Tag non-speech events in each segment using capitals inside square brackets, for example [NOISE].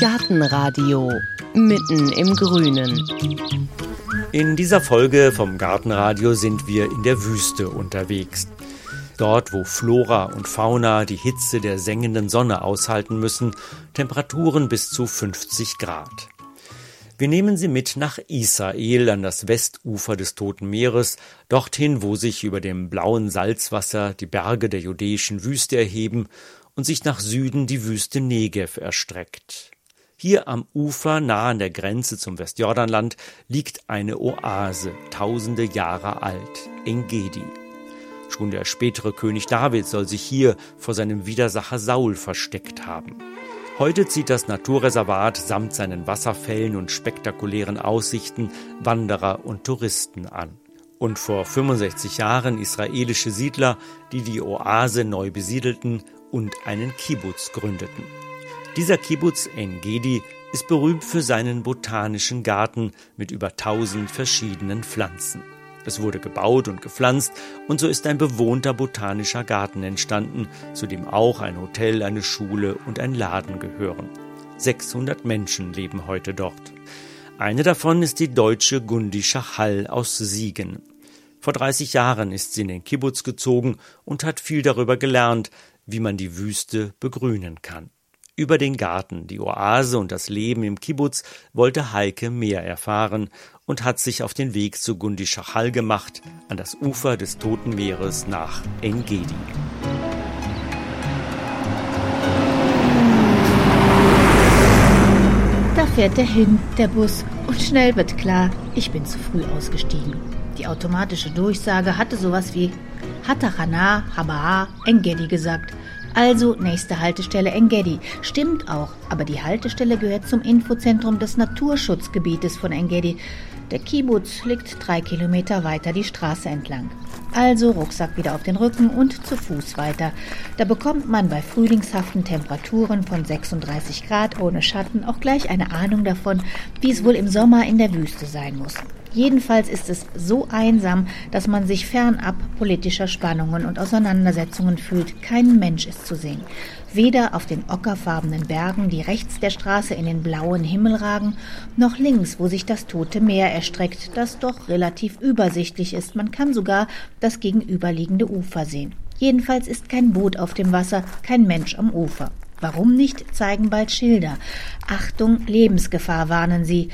Gartenradio mitten im Grünen. In dieser Folge vom Gartenradio sind wir in der Wüste unterwegs. Dort, wo Flora und Fauna die Hitze der sengenden Sonne aushalten müssen, Temperaturen bis zu 50 Grad. Wir nehmen Sie mit nach Israel an das Westufer des Toten Meeres, dorthin, wo sich über dem blauen Salzwasser die Berge der judäischen Wüste erheben und sich nach Süden die Wüste Negev erstreckt. Hier am Ufer, nah an der Grenze zum Westjordanland, liegt eine Oase, tausende Jahre alt, Engedi. Schon der spätere König David soll sich hier vor seinem Widersacher Saul versteckt haben. Heute zieht das Naturreservat samt seinen Wasserfällen und spektakulären Aussichten Wanderer und Touristen an. Und vor 65 Jahren israelische Siedler, die die Oase neu besiedelten und einen Kibbutz gründeten. Dieser Kibbutz Engedi ist berühmt für seinen botanischen Garten mit über 1000 verschiedenen Pflanzen. Es wurde gebaut und gepflanzt und so ist ein bewohnter botanischer Garten entstanden, zu dem auch ein Hotel, eine Schule und ein Laden gehören. 600 Menschen leben heute dort. Eine davon ist die deutsche Gundi Schachal aus Siegen. Vor 30 Jahren ist sie in den Kibbutz gezogen und hat viel darüber gelernt, wie man die Wüste begrünen kann. Über den Garten, die Oase und das Leben im Kibbutz wollte Heike mehr erfahren und hat sich auf den Weg zu Gundi Schachal gemacht, an das Ufer des Toten Meeres nach Engedi. Da fährt er hin, der Bus, und schnell wird klar, ich bin zu früh ausgestiegen. Die automatische Durchsage hatte sowas wie Hatachana, Habaa, Engedi gesagt also nächste Haltestelle Engedi. Stimmt auch, aber die Haltestelle gehört zum Infozentrum des Naturschutzgebietes von Engedi. Der Kibbutz liegt drei Kilometer weiter die Straße entlang. Also Rucksack wieder auf den Rücken und zu Fuß weiter. Da bekommt man bei frühlingshaften Temperaturen von 36 Grad ohne Schatten auch gleich eine Ahnung davon, wie es wohl im Sommer in der Wüste sein muss. Jedenfalls ist es so einsam, dass man sich fernab politischer Spannungen und Auseinandersetzungen fühlt. Kein Mensch ist zu sehen. Weder auf den ockerfarbenen Bergen, die rechts der Straße in den blauen Himmel ragen, noch links, wo sich das tote Meer erstreckt, das doch relativ übersichtlich ist. Man kann sogar das gegenüberliegende Ufer sehen. Jedenfalls ist kein Boot auf dem Wasser, kein Mensch am Ufer. Warum nicht, zeigen bald Schilder. Achtung, Lebensgefahr warnen sie.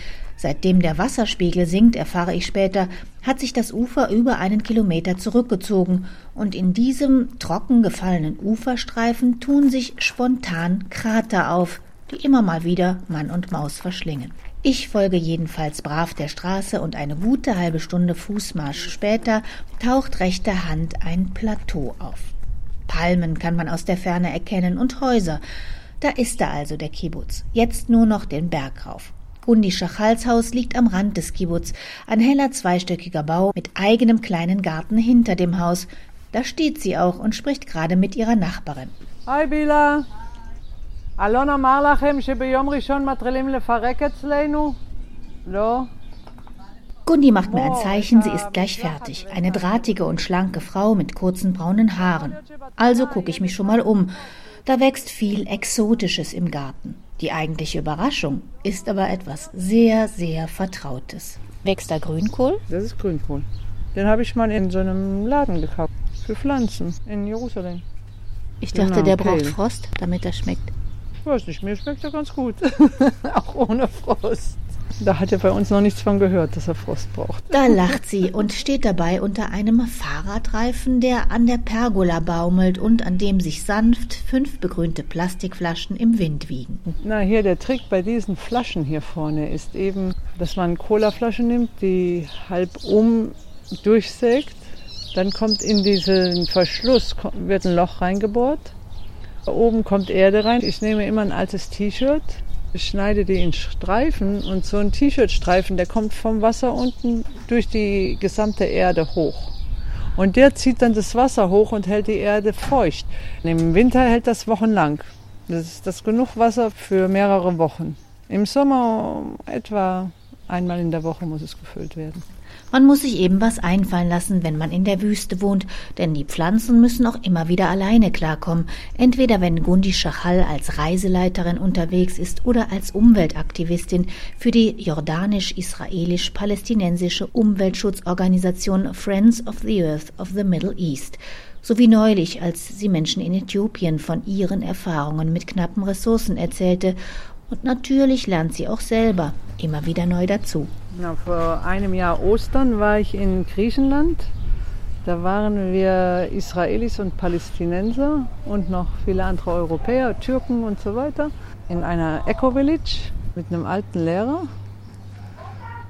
Seitdem der Wasserspiegel sinkt, erfahre ich später, hat sich das Ufer über einen Kilometer zurückgezogen, und in diesem trocken gefallenen Uferstreifen tun sich spontan Krater auf, die immer mal wieder Mann und Maus verschlingen. Ich folge jedenfalls brav der Straße und eine gute halbe Stunde Fußmarsch später taucht rechter Hand ein Plateau auf. Palmen kann man aus der Ferne erkennen und Häuser. Da ist er also der Kibbutz. Jetzt nur noch den Berg rauf. Gundi Schachals Haus liegt am Rand des Kibbutz, ein heller zweistöckiger Bau mit eigenem kleinen Garten hinter dem Haus. Da steht sie auch und spricht gerade mit ihrer Nachbarin. Hi Bila. אלון אמר לכם שביום ראשון מתחילים לפרק אצלנו? לא? Gundi macht mir ein Zeichen, sie ist gleich fertig. Eine drahtige und schlanke Frau mit kurzen braunen Haaren. Also gucke ich mich schon mal um. Da wächst viel Exotisches im Garten. Die eigentliche Überraschung ist aber etwas sehr, sehr Vertrautes. Wächst da Grünkohl? Das ist Grünkohl. Den habe ich mal in so einem Laden gekauft. Für Pflanzen in Jerusalem. Ich dachte, Genau, der braucht Pale. Frost, damit er schmeckt. Ich weiß nicht, mir schmeckt er ganz gut. [LAUGHS] Auch ohne Frost. Da hat er bei uns noch nichts von gehört, dass er Frost braucht. Da lacht sie und steht dabei unter einem Fahrradreifen, der an der Pergola baumelt und an dem sich sanft fünf begrünte Plastikflaschen im Wind wiegen. Na, hier der Trick bei diesen Flaschen hier vorne ist eben, dass man Colaflasche nimmt, die halb um durchsägt. Dann kommt in diesen Verschluss wird ein Loch reingebohrt. Oben kommt Erde rein. Ich nehme immer ein altes T-Shirt, schneide die in Streifen und so ein T-Shirt-Streifen, der kommt vom Wasser unten durch die gesamte Erde hoch. Und der zieht dann das Wasser hoch und hält die Erde feucht. Im Winter hält das wochenlang. Das ist das genug Wasser für mehrere Wochen. Im Sommer etwa Einmal in der Woche muss es gefüllt werden. Man muss sich eben was einfallen lassen, wenn man in der Wüste wohnt, denn die Pflanzen müssen auch immer wieder alleine klarkommen. Entweder wenn Gundi Schachal als Reiseleiterin unterwegs ist oder als Umweltaktivistin für die jordanisch-israelisch-palästinensische Umweltschutzorganisation Friends of the Earth of the Middle East sowie neulich, als sie Menschen in Äthiopien von ihren Erfahrungen mit knappen Ressourcen erzählte. Und natürlich lernt sie auch selber immer wieder neu dazu. Na, vor einem Jahr Ostern war ich in Griechenland. Da waren wir Israelis und Palästinenser und noch viele andere Europäer, Türken und so weiter in einer Eco-Village mit einem alten Lehrer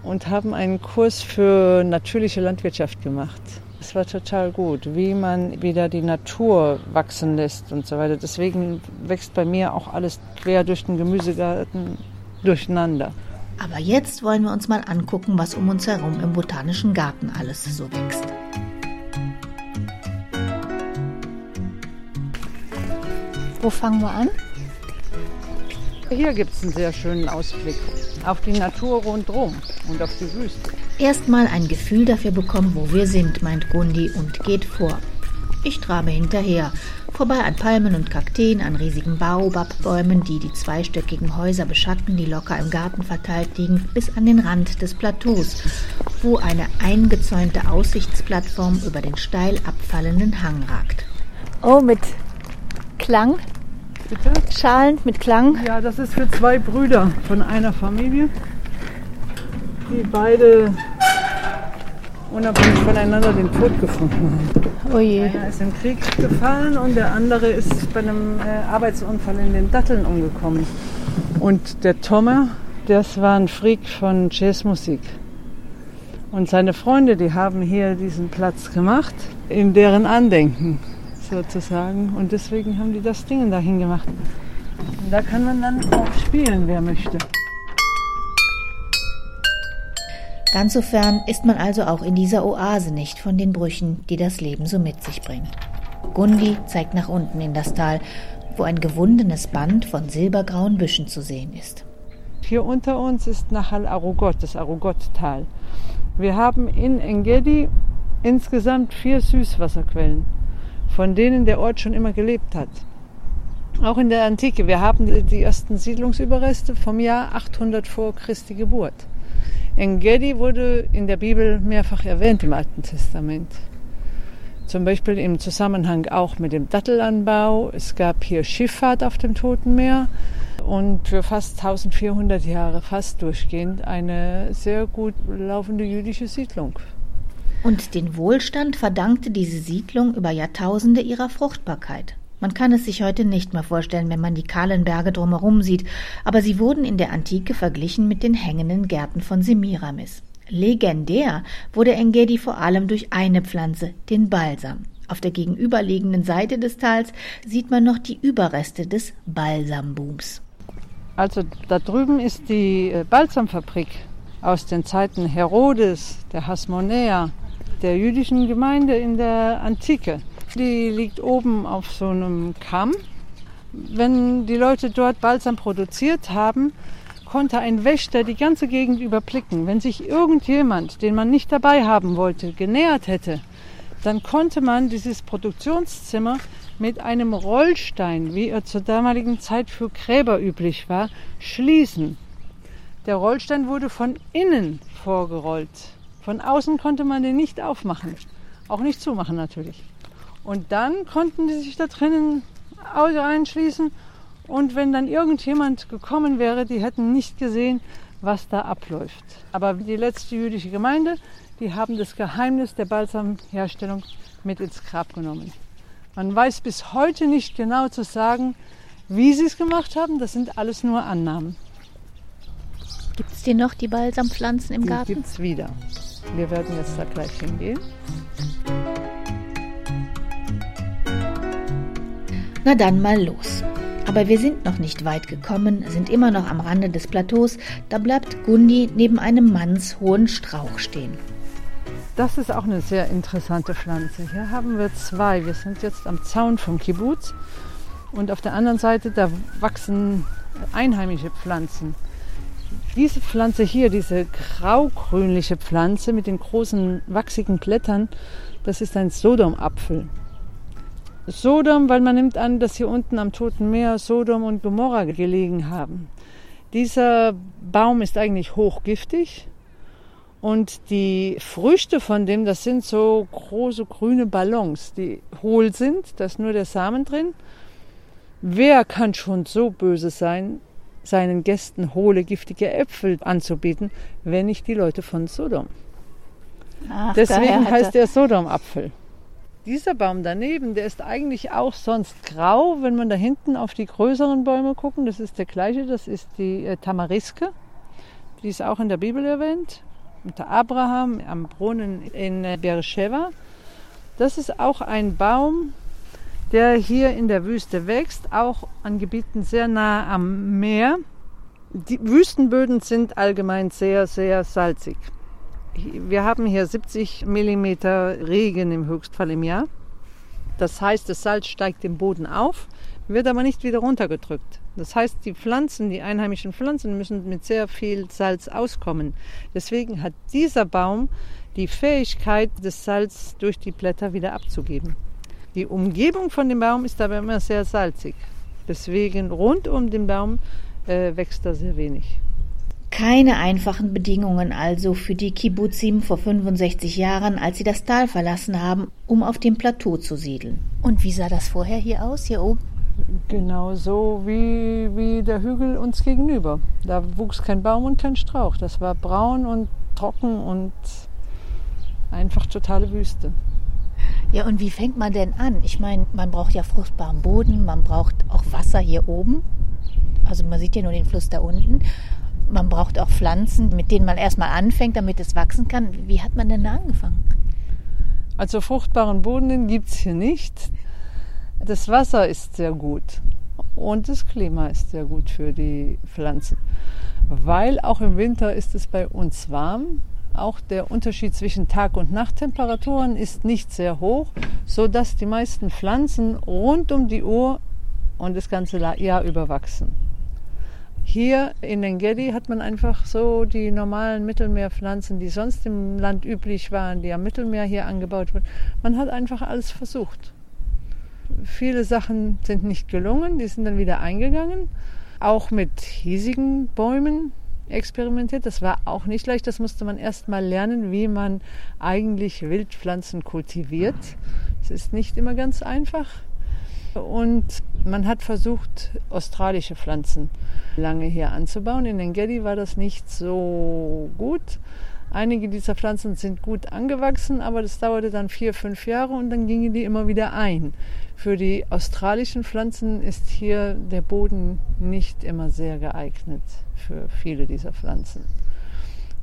und haben einen Kurs für natürliche Landwirtschaft gemacht. Es war total gut, wie man wieder die Natur wachsen lässt und so weiter. Deswegen wächst bei mir auch alles quer durch den Gemüsegarten durcheinander. Aber jetzt wollen wir uns mal angucken, was um uns herum im Botanischen Garten alles so wächst. Wo fangen wir an? Hier gibt es einen sehr schönen Ausblick auf die Natur rundherum und auf die Wüste. Erstmal ein Gefühl dafür bekommen, wo wir sind, meint Gundi und geht vor. Ich trabe hinterher, vorbei an Palmen und Kakteen, an riesigen Baobabbäumen, die die zweistöckigen Häuser beschatten, die locker im Garten verteilt liegen, bis an den Rand des Plateaus, wo eine eingezäunte Aussichtsplattform über den steil abfallenden Hang ragt. Oh, mit Klang Bitte? Schalen mit Klang. Ja, das ist für zwei Brüder von einer Familie, die beide unabhängig voneinander den Tod gefunden haben. Oh je. Einer ist im Krieg gefallen und der andere ist bei einem äh, Arbeitsunfall in den Datteln umgekommen. Und der Tomme, das war ein Freak von Jazzmusik. Und seine Freunde, die haben hier diesen Platz gemacht, in deren Andenken sozusagen. Und deswegen haben die das Ding dahin gemacht. Und da kann man dann auch spielen, wer möchte. Ganz so fern ist man also auch in dieser Oase nicht von den Brüchen, die das Leben so mit sich bringt. Gundi zeigt nach unten in das Tal, wo ein gewundenes Band von silbergrauen Büschen zu sehen ist. Hier unter uns ist Nahal Arugot, das Arugot-Tal. Wir haben in Engedi insgesamt vier Süßwasserquellen, von denen der Ort schon immer gelebt hat. Auch in der Antike. Wir haben die ersten Siedlungsüberreste vom Jahr 800 vor Christi Geburt. Engedi wurde in der Bibel mehrfach erwähnt im Alten Testament. Zum Beispiel im Zusammenhang auch mit dem Dattelanbau. Es gab hier Schifffahrt auf dem Toten Meer und für fast 1400 Jahre, fast durchgehend, eine sehr gut laufende jüdische Siedlung. Und den Wohlstand verdankte diese Siedlung über Jahrtausende ihrer Fruchtbarkeit. Man kann es sich heute nicht mehr vorstellen, wenn man die kahlen Berge drumherum sieht, aber sie wurden in der Antike verglichen mit den hängenden Gärten von Semiramis. Legendär wurde Engedi vor allem durch eine Pflanze, den Balsam. Auf der gegenüberliegenden Seite des Tals sieht man noch die Überreste des Balsambooms. Also da drüben ist die äh, Balsamfabrik aus den Zeiten Herodes, der Hasmonäer, der jüdischen Gemeinde in der Antike. Die liegt oben auf so einem Kamm. Wenn die Leute dort Balsam produziert haben, konnte ein Wächter die ganze Gegend überblicken. Wenn sich irgendjemand, den man nicht dabei haben wollte, genähert hätte, dann konnte man dieses Produktionszimmer mit einem Rollstein, wie er zur damaligen Zeit für Gräber üblich war, schließen. Der Rollstein wurde von innen vorgerollt. Von außen konnte man den nicht aufmachen. Auch nicht zumachen natürlich. Und dann konnten die sich da drinnen einschließen. Und wenn dann irgendjemand gekommen wäre, die hätten nicht gesehen, was da abläuft. Aber die letzte jüdische Gemeinde, die haben das Geheimnis der Balsamherstellung mit ins Grab genommen. Man weiß bis heute nicht genau zu sagen, wie sie es gemacht haben. Das sind alles nur Annahmen. Gibt es hier noch die Balsampflanzen im Die Garten? gibt es wieder. Wir werden jetzt da gleich hingehen. Na dann mal los. Aber wir sind noch nicht weit gekommen, sind immer noch am Rande des Plateaus. Da bleibt Gundi neben einem mannshohen Strauch stehen. Das ist auch eine sehr interessante Pflanze. Hier haben wir zwei. Wir sind jetzt am Zaun vom Kibbutz und auf der anderen Seite da wachsen einheimische Pflanzen. Diese Pflanze hier, diese graugrünliche Pflanze mit den großen wachsigen Blättern, das ist ein Sodomapfel. Sodom, weil man nimmt an, dass hier unten am Toten Meer Sodom und Gomorra gelegen haben. Dieser Baum ist eigentlich hochgiftig und die Früchte von dem, das sind so große grüne Ballons, die hohl sind, da ist nur der Samen drin. Wer kann schon so böse sein, seinen Gästen hohle, giftige Äpfel anzubieten, wenn nicht die Leute von Sodom? Ach, Deswegen heißt er Sodom-Apfel. Dieser Baum daneben, der ist eigentlich auch sonst grau, wenn man da hinten auf die größeren Bäume gucken. Das ist der gleiche, das ist die äh, Tamariske. Die ist auch in der Bibel erwähnt. Unter Abraham am Brunnen in äh, Beersheba. Das ist auch ein Baum, der hier in der Wüste wächst, auch an Gebieten sehr nah am Meer. Die Wüstenböden sind allgemein sehr, sehr salzig. Wir haben hier 70 mm Regen im Höchstfall im Jahr. Das heißt, das Salz steigt im Boden auf, wird aber nicht wieder runtergedrückt. Das heißt, die Pflanzen, die einheimischen Pflanzen müssen mit sehr viel Salz auskommen. Deswegen hat dieser Baum die Fähigkeit, das Salz durch die Blätter wieder abzugeben. Die Umgebung von dem Baum ist aber immer sehr salzig. Deswegen rund um den Baum äh, wächst da sehr wenig. Keine einfachen Bedingungen also für die Kibbutzim vor 65 Jahren, als sie das Tal verlassen haben, um auf dem Plateau zu siedeln. Und wie sah das vorher hier aus, hier oben? Genau so wie, wie der Hügel uns gegenüber. Da wuchs kein Baum und kein Strauch. Das war braun und trocken und einfach totale Wüste. Ja, und wie fängt man denn an? Ich meine, man braucht ja fruchtbaren Boden, man braucht auch Wasser hier oben. Also man sieht ja nur den Fluss da unten. Man braucht auch Pflanzen, mit denen man erstmal anfängt, damit es wachsen kann. Wie hat man denn da angefangen? Also fruchtbaren Boden gibt es hier nicht. Das Wasser ist sehr gut und das Klima ist sehr gut für die Pflanzen, weil auch im Winter ist es bei uns warm. Auch der Unterschied zwischen Tag- und Nachttemperaturen ist nicht sehr hoch, sodass die meisten Pflanzen rund um die Uhr und das ganze Jahr überwachsen. Hier in Engedi hat man einfach so die normalen Mittelmeerpflanzen, die sonst im Land üblich waren, die am Mittelmeer hier angebaut wurden. Man hat einfach alles versucht. Viele Sachen sind nicht gelungen, die sind dann wieder eingegangen. Auch mit hiesigen Bäumen experimentiert. Das war auch nicht leicht. Das musste man erst mal lernen, wie man eigentlich Wildpflanzen kultiviert. Es ist nicht immer ganz einfach. Und man hat versucht, australische Pflanzen lange hier anzubauen. In Engedi war das nicht so gut. Einige dieser Pflanzen sind gut angewachsen, aber das dauerte dann vier, fünf Jahre und dann gingen die immer wieder ein. Für die australischen Pflanzen ist hier der Boden nicht immer sehr geeignet für viele dieser Pflanzen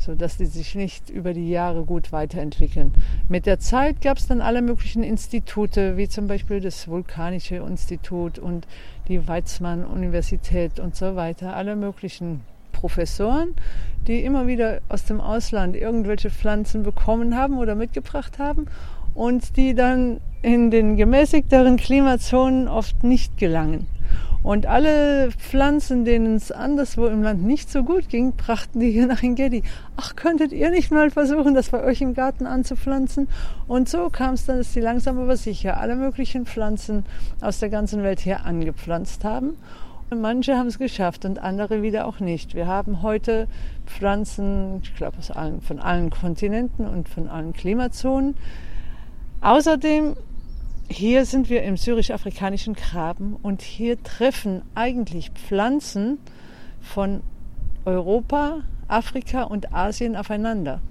sodass die sich nicht über die Jahre gut weiterentwickeln. Mit der Zeit gab es dann alle möglichen Institute, wie zum Beispiel das Vulkanische Institut und die Weizmann-Universität und so weiter, alle möglichen Professoren, die immer wieder aus dem Ausland irgendwelche Pflanzen bekommen haben oder mitgebracht haben und die dann in den gemäßigteren Klimazonen oft nicht gelangen. Und alle Pflanzen, denen es anderswo im Land nicht so gut ging, brachten die hier nach Engedi. Ach, könntet ihr nicht mal versuchen, das bei euch im Garten anzupflanzen? Und so kam es dann, dass die langsam aber sicher alle möglichen Pflanzen aus der ganzen Welt hier angepflanzt haben. Und manche haben es geschafft und andere wieder auch nicht. Wir haben heute Pflanzen, ich glaube, von allen Kontinenten und von allen Klimazonen. Außerdem hier sind wir im syrisch-afrikanischen Graben und hier treffen eigentlich Pflanzen von Europa, Afrika und Asien aufeinander.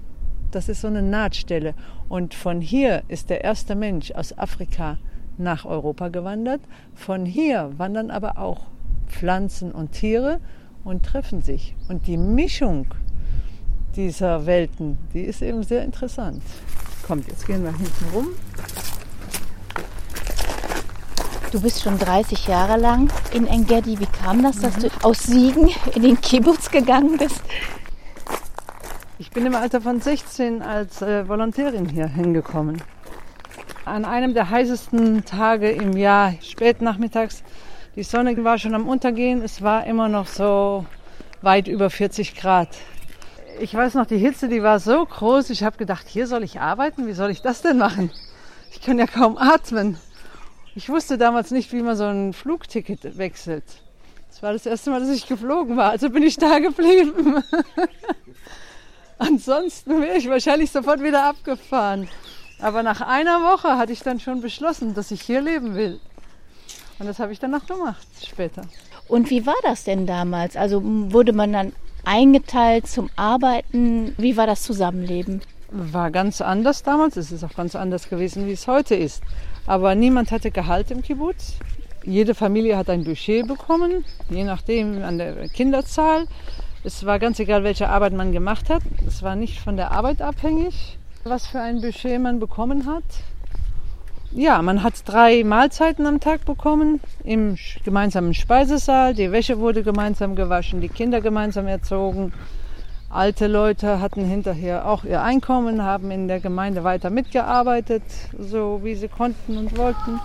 Das ist so eine Nahtstelle. Und von hier ist der erste Mensch aus Afrika nach Europa gewandert. Von hier wandern aber auch Pflanzen und Tiere und treffen sich. Und die Mischung dieser Welten, die ist eben sehr interessant. Kommt, jetzt gehen wir hinten rum. Du bist schon 30 Jahre lang in Engedi. Wie kam das, dass mhm. du aus Siegen in den Kibbutz gegangen bist? Ich bin im Alter von 16 als äh, Volontärin hier hingekommen. An einem der heißesten Tage im Jahr, spät nachmittags. Die Sonne war schon am Untergehen. Es war immer noch so weit über 40 Grad. Ich weiß noch, die Hitze, die war so groß, ich habe gedacht, hier soll ich arbeiten, wie soll ich das denn machen? Ich kann ja kaum atmen. Ich wusste damals nicht, wie man so ein Flugticket wechselt. Das war das erste Mal, dass ich geflogen war, also bin ich da geblieben. [LAUGHS] Ansonsten wäre ich wahrscheinlich sofort wieder abgefahren. Aber nach einer Woche hatte ich dann schon beschlossen, dass ich hier leben will. Und das habe ich dann noch gemacht später. Und wie war das denn damals? Also wurde man dann eingeteilt zum Arbeiten? Wie war das Zusammenleben? War ganz anders damals. Es ist auch ganz anders gewesen, wie es heute ist. Aber niemand hatte Gehalt im Kibbutz. Jede Familie hat ein Budget bekommen, je nachdem an der Kinderzahl. Es war ganz egal, welche Arbeit man gemacht hat. Es war nicht von der Arbeit abhängig, was für ein Budget man bekommen hat. Ja, man hat drei Mahlzeiten am Tag bekommen im gemeinsamen Speisesaal. Die Wäsche wurde gemeinsam gewaschen, die Kinder gemeinsam erzogen. Alte Leute hatten hinterher auch ihr Einkommen, haben in der Gemeinde weiter mitgearbeitet, so wie sie konnten und wollten.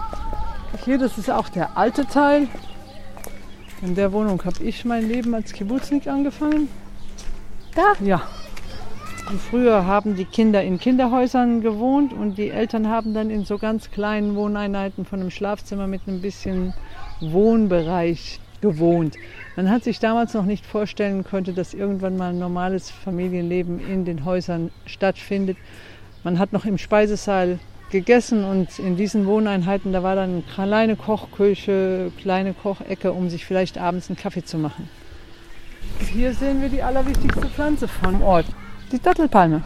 Hier, das ist auch der alte Teil. In der Wohnung habe ich mein Leben als Kibbutznik angefangen. Da? Ja. Und früher haben die Kinder in Kinderhäusern gewohnt und die Eltern haben dann in so ganz kleinen Wohneinheiten von einem Schlafzimmer mit ein bisschen Wohnbereich gewohnt. Man hat sich damals noch nicht vorstellen können, dass irgendwann mal ein normales Familienleben in den Häusern stattfindet. Man hat noch im Speisesaal gegessen und in diesen Wohneinheiten, da war dann eine kleine Kochküche, kleine Kochecke, um sich vielleicht abends einen Kaffee zu machen. Hier sehen wir die allerwichtigste Pflanze vom Ort. Die Dattelpalme.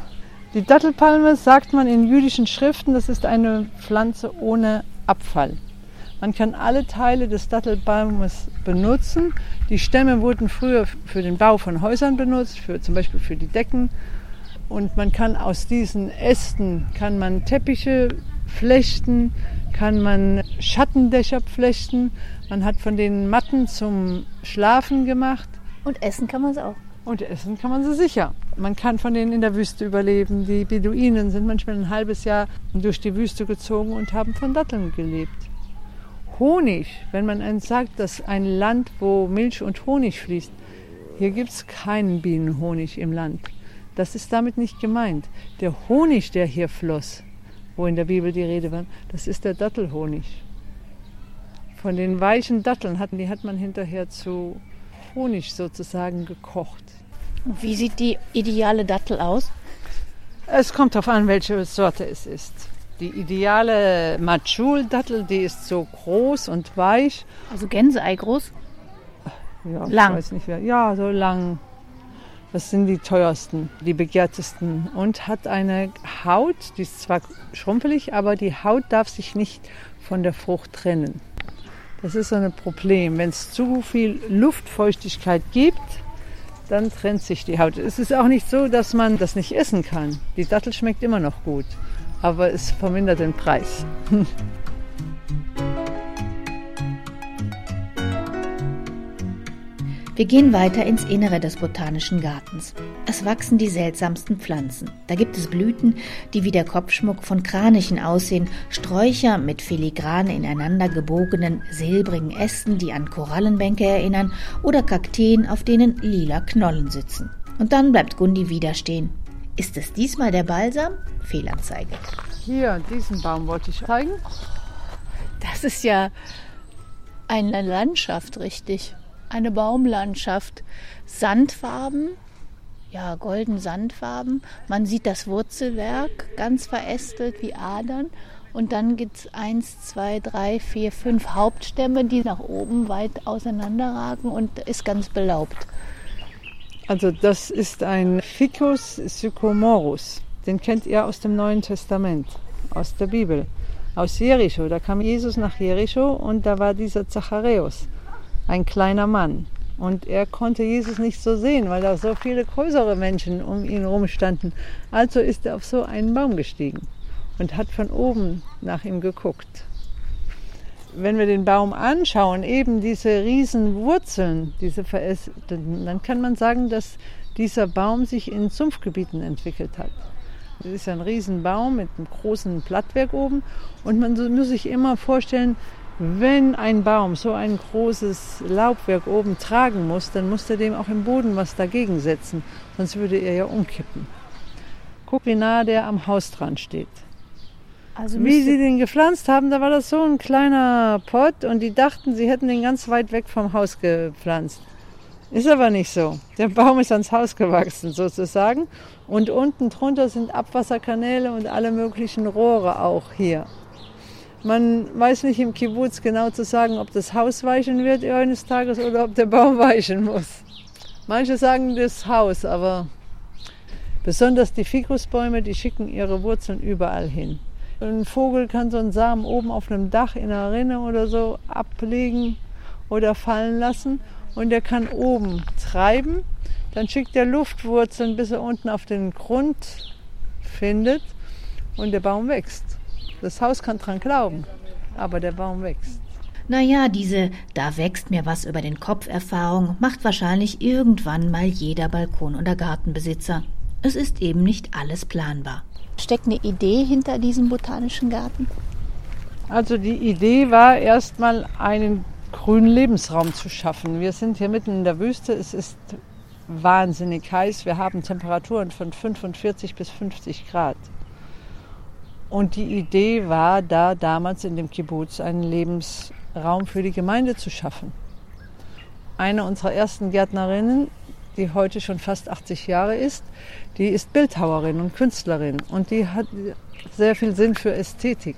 Die Dattelpalme sagt man in jüdischen Schriften, das ist eine Pflanze ohne Abfall. Man kann alle Teile des Dattelbaumes benutzen. Die Stämme wurden früher für den Bau von Häusern benutzt, für, zum Beispiel für die Decken. Und man kann aus diesen Ästen kann man Teppiche flechten, kann man Schattendächer flechten. Man hat von den Matten zum Schlafen gemacht. Und essen kann man es auch. Und essen kann man sie sicher. Man kann von denen in der Wüste überleben. Die Beduinen sind manchmal ein halbes Jahr durch die Wüste gezogen und haben von Datteln gelebt. Honig, wenn man eins sagt, dass ein Land, wo Milch und Honig fließt, hier gibt es keinen Bienenhonig im Land. Das ist damit nicht gemeint. Der Honig, der hier floss, wo in der Bibel die Rede war, das ist der Dattelhonig. Von den weichen Datteln hat, die hat man hinterher zu Honig sozusagen gekocht. Und wie sieht die ideale Dattel aus? Es kommt darauf an, welche Sorte es ist. Die ideale Matschul-Dattel, die ist so groß und weich. Also Gänseei groß? Ja, Lang. Ich weiß nicht, wer. Ja, so lang. Das sind die teuersten, die begehrtesten. Und hat eine Haut, die ist zwar schrumpelig, aber die Haut darf sich nicht von der Frucht trennen. Das ist so ein Problem. Wenn es zu viel Luftfeuchtigkeit gibt, dann trennt sich die Haut. Es ist auch nicht so, dass man das nicht essen kann. Die Dattel schmeckt immer noch gut, aber es vermindert den Preis. [LAUGHS] Wir gehen weiter ins Innere des Botanischen Gartens. Es wachsen die seltsamsten Pflanzen. Da gibt es Blüten, die wie der Kopfschmuck von Kranichen aussehen, Sträucher mit filigran ineinander gebogenen, silbrigen Ästen, die an Korallenbänke erinnern, oder Kakteen, auf denen lila Knollen sitzen. Und dann bleibt Gundi wieder stehen. Ist es diesmal der Balsam? Fehlanzeige. Hier, diesen Baum wollte ich zeigen. Das ist ja eine Landschaft, richtig. Eine Baumlandschaft. Sandfarben, ja, golden Sandfarben. Man sieht das Wurzelwerk ganz verästelt wie Adern. Und dann gibt es eins, zwei, drei, vier, fünf Hauptstämme, die nach oben weit auseinanderragen und ist ganz belaubt. Also das ist ein Ficus sycomorus. Den kennt ihr aus dem Neuen Testament, aus der Bibel, aus Jericho. Da kam Jesus nach Jericho und da war dieser Zacharias, ein kleiner Mann. Und er konnte Jesus nicht so sehen, weil da so viele größere Menschen um ihn rumstanden. Also ist er auf so einen Baum gestiegen und hat von oben nach ihm geguckt. Wenn wir den Baum anschauen, eben diese riesen Wurzeln, diese verästelten, dann kann man sagen, dass dieser Baum sich in Sumpfgebieten entwickelt hat. Das ist ein Riesenbaum mit einem großen Blattwerk oben und man muss sich immer vorstellen, Wenn ein Baum so ein großes Laubwerk oben tragen muss, dann muss er dem auch im Boden was dagegen setzen, sonst würde er ja umkippen. Guck, wie nah der am Haus dran steht. Also Wie sie den gepflanzt haben, da war das so ein kleiner Pott und die dachten, sie hätten den ganz weit weg vom Haus gepflanzt. Ist aber nicht so. Der Baum ist ans Haus gewachsen sozusagen und unten drunter sind Abwasserkanäle und alle möglichen Rohre auch hier. Man weiß nicht im Kibbutz genau zu sagen, ob das Haus weichen wird eines Tages oder ob der Baum [LAUGHS] weichen muss. Manche sagen das Haus, aber besonders die Fikusbäume, die schicken ihre Wurzeln überall hin. Ein Vogel kann so einen Samen oben auf einem Dach in einer Rinne oder so ablegen oder fallen lassen und der kann oben treiben. Dann schickt er Luftwurzeln, bis er unten auf den Grund findet und der Baum wächst. Das Haus kann dran glauben, aber der Baum wächst. Naja, diese Da wächst mir was über den Kopf Erfahrung macht wahrscheinlich irgendwann mal jeder Balkon- oder Gartenbesitzer. Es ist eben nicht alles planbar. Steckt eine Idee hinter diesem botanischen Garten? Also die Idee war erstmal einen grünen Lebensraum zu schaffen. Wir sind hier mitten in der Wüste. Es ist wahnsinnig heiß. Wir haben Temperaturen von 45 bis 50 Grad. Und die Idee war da damals in dem Kibbutz einen Lebensraum für die Gemeinde zu schaffen. Eine unserer ersten Gärtnerinnen, die heute schon fast 80 Jahre ist, die ist Bildhauerin und Künstlerin und die hat sehr viel Sinn für Ästhetik.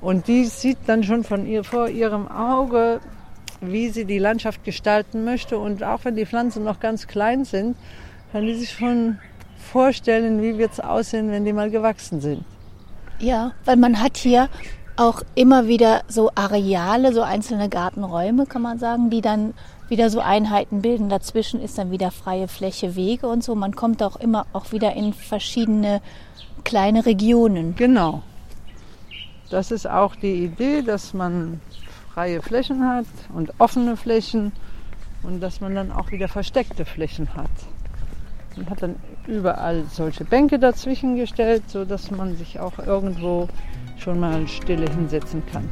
Und die sieht dann schon von ihr vor ihrem Auge, wie sie die Landschaft gestalten möchte. Und auch wenn die Pflanzen noch ganz klein sind, kann die sich schon vorstellen, wie wird es aussehen, wenn die mal gewachsen sind. Ja, weil man hat hier auch immer wieder so Areale, so einzelne Gartenräume, kann man sagen, die dann wieder so Einheiten bilden. Dazwischen ist dann wieder freie Fläche, Wege und so. Man kommt auch immer auch wieder in verschiedene kleine Regionen. Genau. Das ist auch die Idee, dass man freie Flächen hat und offene Flächen und dass man dann auch wieder versteckte Flächen hat. Man hat dann überall solche Bänke dazwischen gestellt, sodass man sich auch irgendwo schon mal stille hinsetzen kann.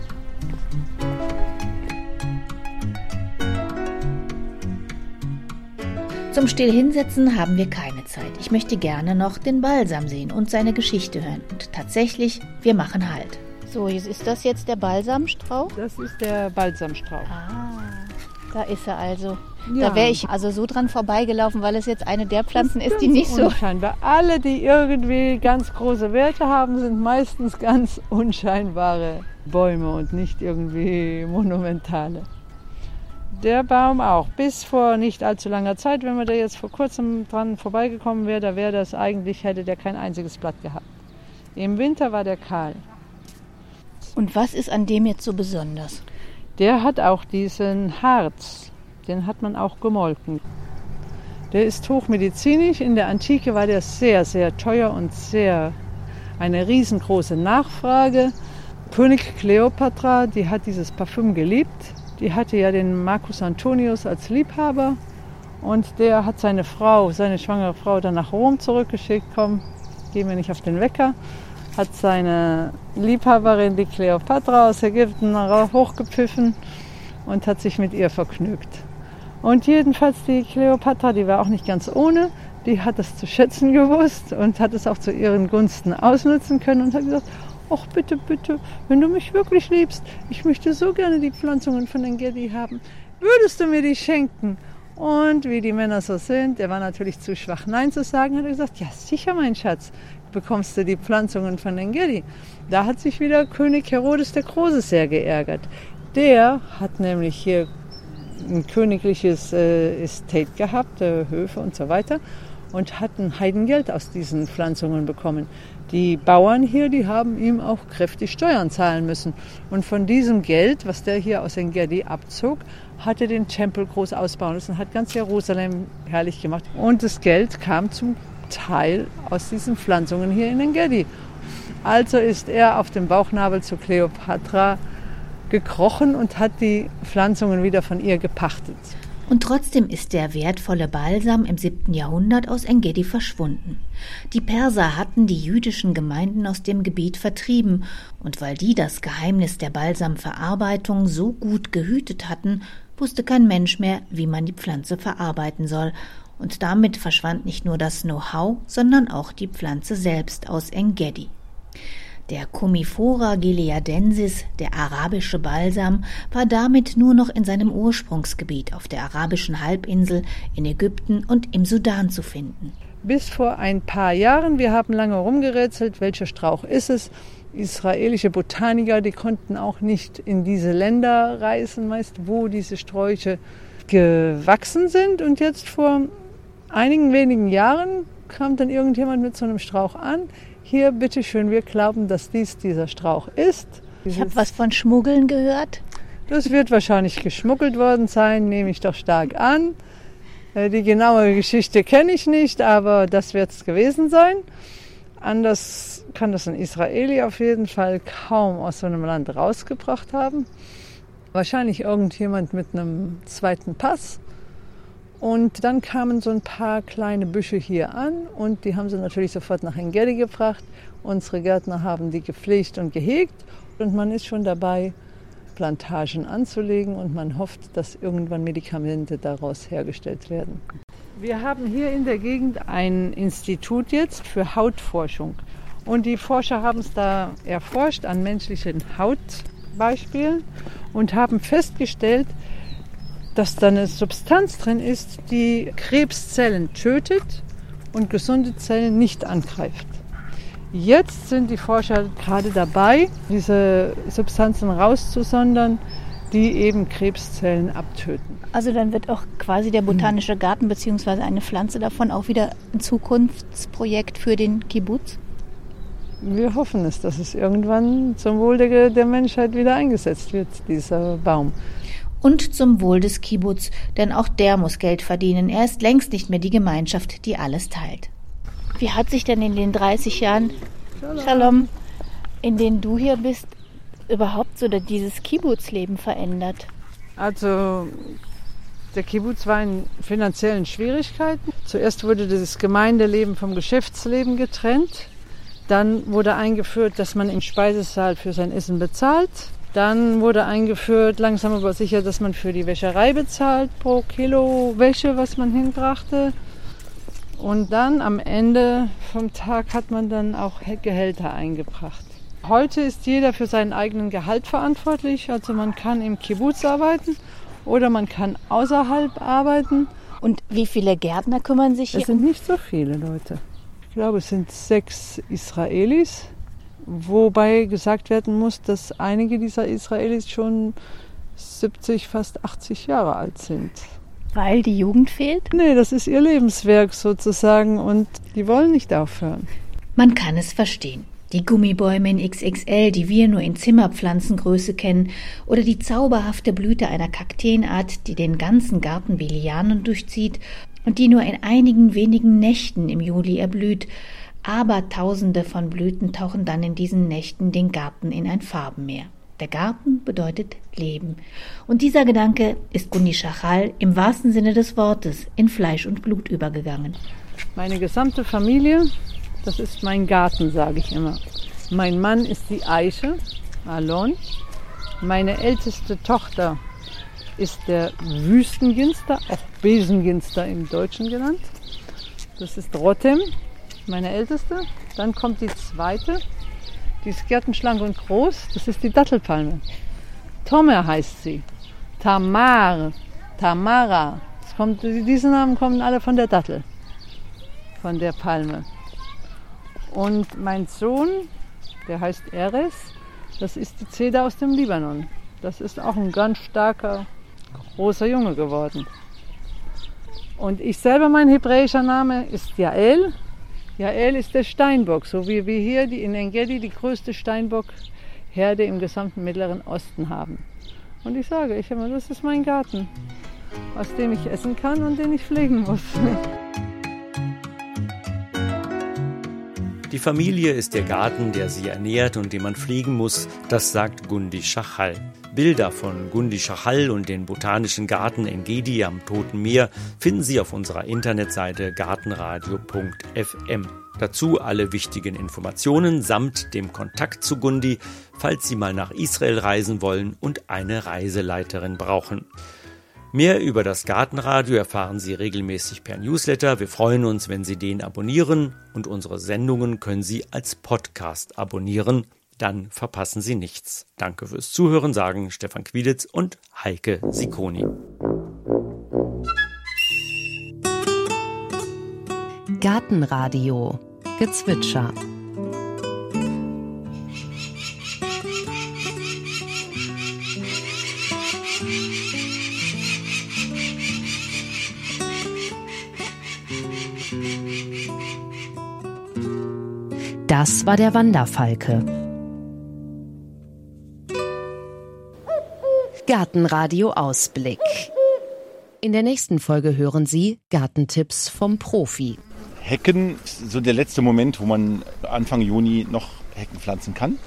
Zum Stillhinsetzen haben wir keine Zeit. Ich möchte gerne noch den Balsam sehen und seine Geschichte hören. Und tatsächlich, wir machen Halt. So, ist das jetzt der Balsamstrauch? Das ist der Balsamstrauch. Ah, da ist er also. Ja. Da wäre ich also so dran vorbeigelaufen, weil es jetzt eine der Pflanzen ist, die Ganz nicht so. Unscheinbar. Alle, die irgendwie ganz große Werte haben, sind meistens ganz unscheinbare Bäume und nicht irgendwie monumentale. Der Baum auch. Bis vor nicht allzu langer Zeit, wenn man da jetzt vor kurzem dran vorbeigekommen wäre, da wäre das eigentlich, hätte der kein einziges Blatt gehabt. Im Winter war der kahl. Und was ist an dem jetzt so besonders? Der hat auch diesen Harz, den hat man auch gemolken. Der ist hochmedizinisch. In der Antike war der sehr, sehr teuer und sehr eine riesengroße Nachfrage. König Kleopatra, die hat dieses Parfüm geliebt. Die hatte ja den Marcus Antonius als Liebhaber und der hat seine Frau, seine schwangere Frau, dann nach Rom zurückgeschickt. Komm, gehen wir nicht auf den Wecker. Hat seine Liebhaberin, die Kleopatra aus Ägypten, hochgepfiffen und hat sich mit ihr vergnügt. Und jedenfalls die Kleopatra, die war auch nicht ganz ohne, die hat es zu schätzen gewusst und hat es auch zu ihren Gunsten ausnutzen können und hat gesagt, ach bitte, bitte, wenn du mich wirklich liebst, ich möchte so gerne die Pflanzungen von Engedi haben, würdest du mir die schenken? Und wie die Männer so sind, der war natürlich zu schwach, Nein zu sagen, hat er gesagt, ja sicher, mein Schatz, bekommst du die Pflanzungen von Engedi. Da hat sich wieder König Herodes der Große sehr geärgert. Der hat nämlich hier ein königliches äh, Estate gehabt, äh, Höfe und so weiter, und hat ein Heidengeld aus diesen Pflanzungen bekommen. Die Bauern hier, die haben ihm auch kräftig Steuern zahlen müssen. Und von diesem Geld, was der hier aus Engedi abzog, hat er den Tempel groß ausbauen lassen, hat ganz Jerusalem herrlich gemacht. Und das Geld kam zum Teil aus diesen Pflanzungen hier in Engedi. Also ist er auf dem Bauchnabel zu Kleopatra gekrochen und hat die Pflanzungen wieder von ihr gepachtet. Und trotzdem ist der wertvolle Balsam im siebten Jahrhundert aus Engedi verschwunden. Die Perser hatten die jüdischen Gemeinden aus dem Gebiet vertrieben, und weil die das Geheimnis der Balsamverarbeitung so gut gehütet hatten, wusste kein Mensch mehr, wie man die Pflanze verarbeiten soll, und damit verschwand nicht nur das Know-how, sondern auch die Pflanze selbst aus Engedi. Der Commiphora gileadensis, der arabische Balsam, war damit nur noch in seinem Ursprungsgebiet auf der arabischen Halbinsel, in Ägypten und im Sudan zu finden. Bis vor ein paar Jahren, wir haben lange rumgerätselt, welcher Strauch ist es. Israelische Botaniker, die konnten auch nicht in diese Länder reisen, meist wo diese Sträuche gewachsen sind. Und jetzt vor einigen wenigen Jahren kam dann irgendjemand mit so einem Strauch an, hier, bitteschön, wir glauben, dass dies dieser Strauch ist. Ich habe was von Schmuggeln gehört. Das wird wahrscheinlich geschmuggelt worden sein, nehme ich doch stark an. Äh, die genaue Geschichte kenne ich nicht, aber das wird es gewesen sein. Anders kann das ein Israeli auf jeden Fall kaum aus so einem Land rausgebracht haben. Wahrscheinlich irgendjemand mit einem zweiten Pass und dann kamen so ein paar kleine Büsche hier an und die haben sie natürlich sofort nach Engedi gebracht. Unsere Gärtner haben die gepflegt und gehegt und man ist schon dabei, Plantagen anzulegen und man hofft, dass irgendwann Medikamente daraus hergestellt werden. Wir haben hier in der Gegend ein Institut jetzt für Hautforschung. Und die Forscher haben es da erforscht an menschlichen Hautbeispielen und haben festgestellt, dass da eine Substanz drin ist, die Krebszellen tötet und gesunde Zellen nicht angreift. Jetzt sind die Forscher gerade dabei, diese Substanzen rauszusondern, die eben Krebszellen abtöten. Also dann wird auch quasi der botanische Garten bzw. eine Pflanze davon auch wieder ein Zukunftsprojekt für den Kibbutz? Wir hoffen es, dass es irgendwann zum Wohl der, der Menschheit wieder eingesetzt wird, dieser Baum und zum Wohl des Kibbutz, denn auch der muss Geld verdienen. Er ist längst nicht mehr die Gemeinschaft, die alles teilt. Wie hat sich denn in den 30 Jahren, Shalom, in denen du hier bist, überhaupt so dieses Kibbutzleben verändert? Also der Kibbutz war in finanziellen Schwierigkeiten. Zuerst wurde das Gemeindeleben vom Geschäftsleben getrennt. Dann wurde eingeführt, dass man im Speisesaal für sein Essen bezahlt. Dann wurde eingeführt, langsam aber sicher, dass man für die Wäscherei bezahlt pro Kilo Wäsche, was man hinbrachte. Und dann am Ende vom Tag hat man dann auch Gehälter eingebracht. Heute ist jeder für seinen eigenen Gehalt verantwortlich. Also man kann im Kibbutz arbeiten oder man kann außerhalb arbeiten. Und wie viele Gärtner kümmern sich hier? Es sind nicht so viele Leute. Ich glaube, es sind sechs Israelis Wobei gesagt werden muss, dass einige dieser Israelis schon 70, fast 80 Jahre alt sind. Weil die Jugend fehlt? Nee, das ist ihr Lebenswerk sozusagen und die wollen nicht aufhören. Man kann es verstehen. Die Gummibäume in XXL, die wir nur in Zimmerpflanzengröße kennen, oder die zauberhafte Blüte einer Kakteenart, die den ganzen Garten wie Lianen durchzieht und die nur in einigen wenigen Nächten im Juli erblüht, Abertausende von Blüten tauchen dann in diesen Nächten den Garten in ein Farbenmeer. Der Garten bedeutet Leben. Und dieser Gedanke ist Gundi Schachal im wahrsten Sinne des Wortes in Fleisch und Blut übergegangen. Meine gesamte Familie, das ist mein Garten, sage ich immer. Mein Mann ist die Eiche, Alon. Meine älteste Tochter ist der Wüstenginster, auch Besenginster im Deutschen genannt. Das ist Rotem, meine älteste. Dann kommt die zweite, die ist gärtenschlank und groß. Das ist die Dattelpalme. Tomer heißt sie. Tamar, Tamara. Kommt, diese Namen kommen alle von der Dattel, von der Palme. Und mein Sohn, der heißt Eres, das ist die Zeder aus dem Libanon. Das ist auch ein ganz starker, großer Junge geworden. Und ich selber, mein hebräischer Name ist Jael Jael ist der Steinbock, so wie wir hier die in Engedi die größte Steinbockherde im gesamten Mittleren Osten haben. Und ich sage, ich immer, das ist mein Garten, aus dem ich essen kann und den ich pflegen muss. Die Familie ist der Garten, der sie ernährt und den man pflegen muss, das sagt Gundi Schachal. Bilder von Gundi Schachal und den Botanischen Garten in Gedi am Toten Meer finden Sie auf unserer Internetseite gartenradio.fm. Dazu alle wichtigen Informationen samt dem Kontakt zu Gundi, falls Sie mal nach Israel reisen wollen und eine Reiseleiterin brauchen. Mehr über das Gartenradio erfahren Sie regelmäßig per Newsletter. Wir freuen uns, wenn Sie den abonnieren und unsere Sendungen können Sie als Podcast abonnieren. Dann verpassen Sie nichts. Danke fürs Zuhören, sagen Stefan Quieditz und Heike Sikoni. Gartenradio Gezwitscher Das war der Wanderfalke. Gartenradio Ausblick. In der nächsten Folge hören Sie Gartentipps vom Profi. Hecken ist so der letzte Moment, wo man Anfang Juni noch Hecken pflanzen kann.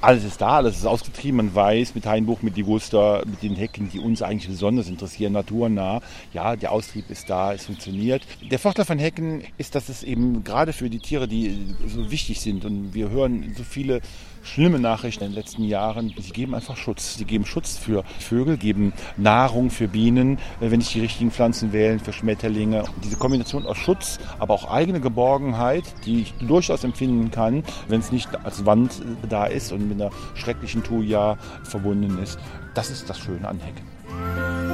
Alles ist da, alles ist ausgetrieben, man weiß mit Hainbuch, mit Liguster, mit den Hecken, die uns eigentlich besonders interessieren, naturnah. Ja, der Austrieb ist da, es funktioniert. Der Vorteil von Hecken ist, dass es eben gerade für die Tiere, die so wichtig sind und wir hören so viele schlimme Nachrichten in den letzten Jahren. Sie geben einfach Schutz. Sie geben Schutz für Vögel, geben Nahrung für Bienen, äh, wenn ich die richtigen Pflanzen wählen, für Schmetterlinge. Diese Kombination aus Schutz, aber auch eigene Geborgenheit, die ich durchaus empfinden kann, wenn es nicht als Wand äh, da ist und mit einer schrecklichen Tuya verbunden ist. Das ist das Schöne an Hecken.